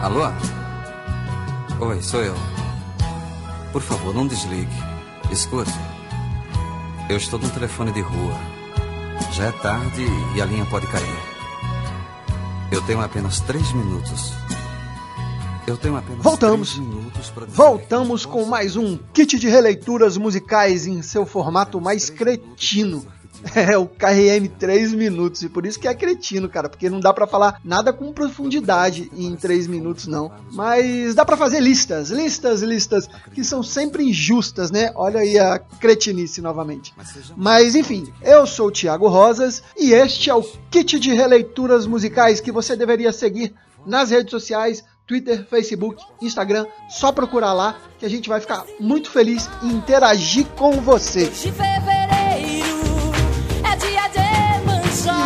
Alô? Oi, sou eu. Por favor, não desligue. Escute. Eu estou no telefone de rua. Já é tarde e a linha pode cair. Eu tenho apenas três minutos. Eu tenho apenas Voltamos. três minutos Voltamos com mais um kit de releituras musicais em seu formato mais cretino. É o KRM 3 minutos, e por isso que é cretino, cara, porque não dá pra falar nada com profundidade em 3 minutos, não. Mas dá pra fazer listas, listas, listas, que são sempre injustas, né? Olha aí a cretinice novamente. Mas enfim, eu sou o Thiago Rosas e este é o kit de releituras musicais que você deveria seguir nas redes sociais, Twitter, Facebook, Instagram. Só procurar lá que a gente vai ficar muito feliz em interagir com você.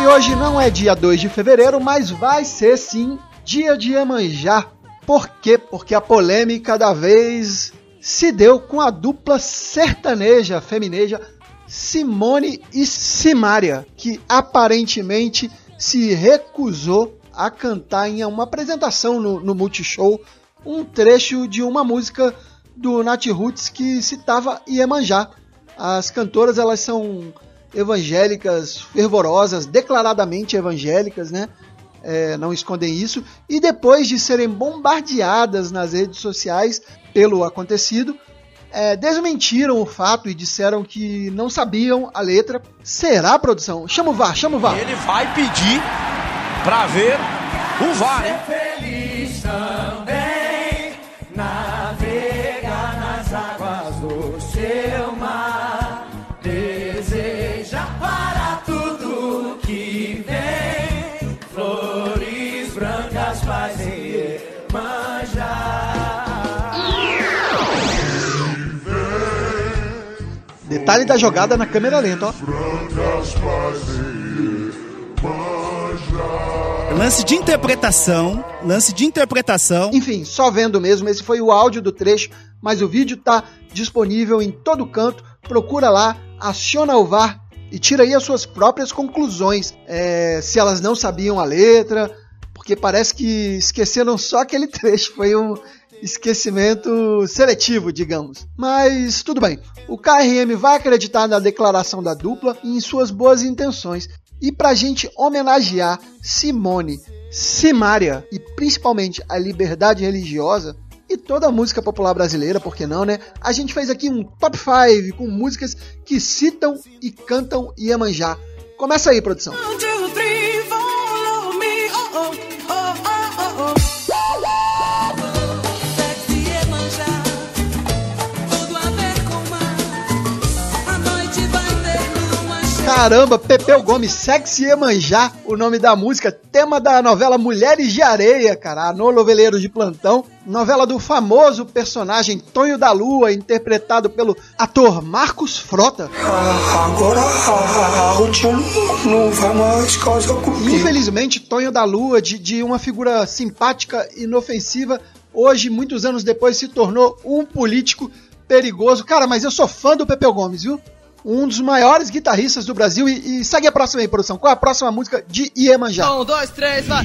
Hoje não é dia 2 de fevereiro, mas vai ser sim dia de Iemanjá. Por quê? Porque a polêmica da vez se deu com a dupla sertaneja femineja Simone e Simária, que aparentemente se recusou a cantar em uma apresentação no, no Multishow um trecho de uma música do Nat Roots que citava Iemanjá. As cantoras elas são evangélicas fervorosas, declaradamente evangélicas, né? É, não escondem isso. E depois de serem bombardeadas nas redes sociais pelo acontecido, é, desmentiram o fato e disseram que não sabiam a letra. Será, produção? Chama o VAR, chama o VAR. Ele vai pedir pra ver o VAR, hein? Detalhe da jogada na câmera lenta, ó. Lance de interpretação, lance de interpretação. Enfim, só vendo mesmo, esse foi o áudio do trecho, mas o vídeo tá disponível em todo canto. Procura lá, aciona o VAR e tira aí as suas próprias conclusões. É, se elas não sabiam a letra, porque parece que esqueceram só aquele trecho. Foi um esquecimento seletivo, digamos. Mas tudo bem. O KRM vai acreditar na declaração da dupla e em suas boas intenções. E pra gente homenagear Simone, Simária e principalmente a liberdade religiosa e toda a música popular brasileira, por que não, né? A gente fez aqui um top 5 com músicas que citam e cantam Iemanjá. Começa aí, produção. One, Caramba, Pepeu Gomes, Sexy Iemanjá, o nome da música, tema da novela Mulheres de Areia, cara, no Noveleiro de Plantão, novela do famoso personagem Tonho da Lua, interpretado pelo ator Marcos Frota. Agora a rotina não vai mais E, comigo. infelizmente, Tonho da Lua, de, de uma figura simpática, inofensiva, hoje, muitos anos depois, se tornou um político perigoso. Cara, mas eu sou fã do Pepeu Gomes, viu? Um dos maiores guitarristas do Brasil. E, e segue a próxima aí, produção. Qual é a próxima música de Iemanjá? Um, dois, três, vai.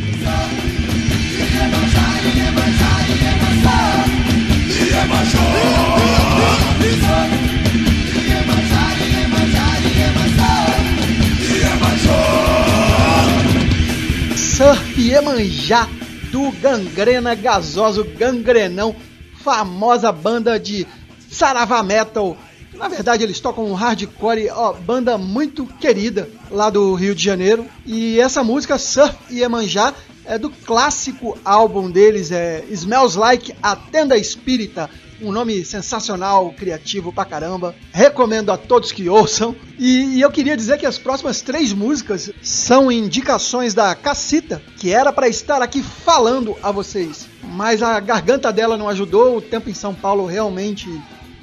Surf Iemanjá do Gangrena Gasoso Gangrenão, famosa banda de Saravá Metal. Na verdade, eles tocam um hardcore, ó, banda muito querida lá do Rio de Janeiro. E essa música, Surf Iemanjá, é do clássico álbum deles, é Smells Like a Tenda Espírita. Um nome sensacional, criativo pra caramba. Recomendo a todos que ouçam. E, e eu queria dizer que as próximas três músicas são indicações da Cacita, que era pra estar aqui falando a vocês. Mas a garganta dela não ajudou, o tempo em São Paulo realmente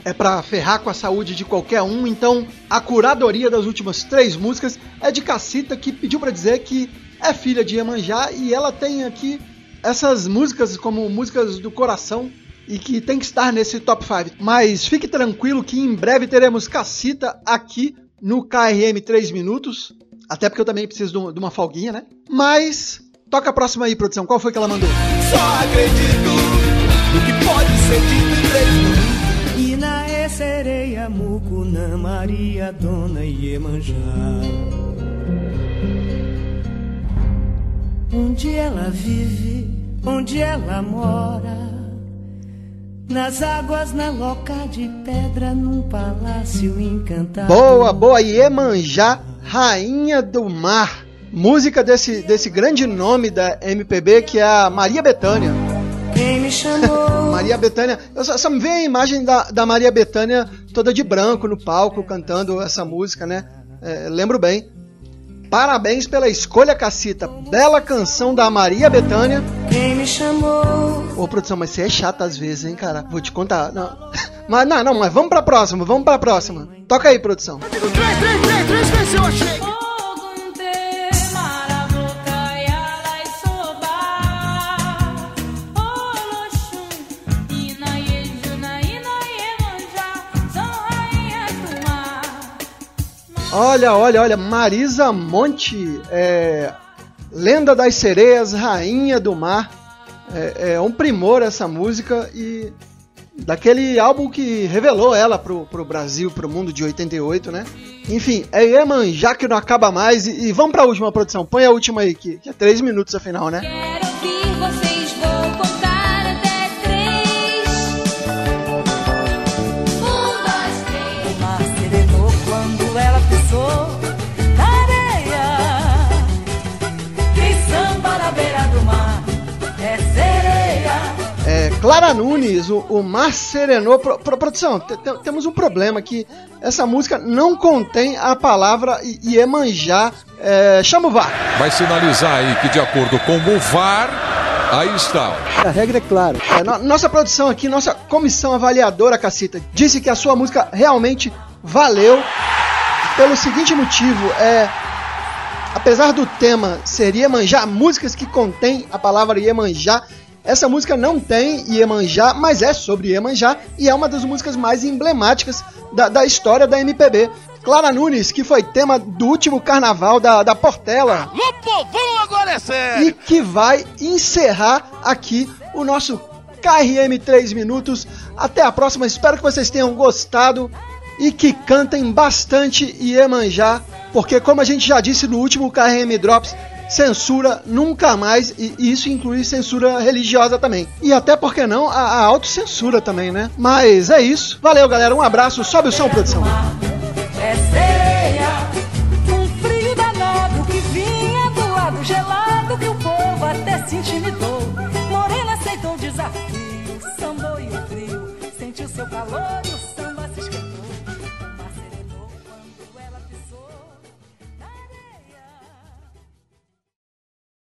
é pra ferrar com a saúde de qualquer um. Então, a curadoria das últimas três músicas é de Cacita, que pediu pra dizer que é filha de Iemanjá e ela tem aqui essas músicas como músicas do coração e que tem que estar nesse top 5. Mas fique tranquilo que em breve teremos Cacita aqui no KRM 3 minutos. Até porque eu também preciso de um- uma folguinha, né? Mas Toca a próxima aí, produção. Qual foi que ela mandou? Só acredito no que pode ser dito em três minutos. Mucunã, Maria, Dona Iemanjá. Onde ela vive, onde ela mora. Nas águas, na loca de pedra, num palácio encantado. Boa, boa. Iemanjá, Rainha do Mar. Música desse, desse grande nome da MPB que é a Maria Bethânia. Quem me chamou? Maria Bethânia. Eu só, só me vê a imagem da, da Maria Bethânia toda de branco no palco cantando essa música, né? É, lembro bem. Parabéns pela escolha, Cacita. Bela canção da Maria Bethânia. Quem me chamou? Ô, produção, mas você é chata às vezes, hein, cara? Vou te contar. Não. Mas não, não, mas vamos pra próxima, vamos pra próxima. Toca aí, produção. 3, 3, 3, 3, 3, 3, Olha, olha, olha, Marisa Monte, é, Lenda das Sereias, Rainha do Mar. É, é um primor essa música e daquele álbum que revelou ela pro, pro Brasil, pro mundo de 88, né? Enfim, é Iemanjá que não acaba mais. E, e vamos pra última produção, põe a última aí, que, que é três minutos afinal, né? Quero Clara Nunes, o, o Mar Serenou. Pro, pro- produção, te- te- temos um problema que essa música não contém a palavra Iemanjá. É, chama o VAR. Vai sinalizar aí que, de acordo com o VAR, aí está. A regra é clara. É, no- nossa produção aqui, nossa comissão avaliadora, Cacita, disse que a sua música realmente valeu pelo seguinte motivo. É, apesar do tema ser Iemanjá, músicas que contêm a palavra Iemanjá, essa música não tem Iemanjá, mas é sobre Iemanjá e é uma das músicas mais emblemáticas da, da história da MPB. Clara Nunes, que foi tema do último carnaval da, da Portela O povão agora é sério. e que vai encerrar aqui o nosso KRM 3 minutos. Até a próxima, espero que vocês tenham gostado e que cantem bastante Iemanjá, porque como a gente já disse no último KRM Drops, censura nunca mais, e isso inclui censura religiosa também. E até porque não, a, a autocensura também, né? Mas é isso. Valeu, galera. Um abraço. Sobe o som, produção.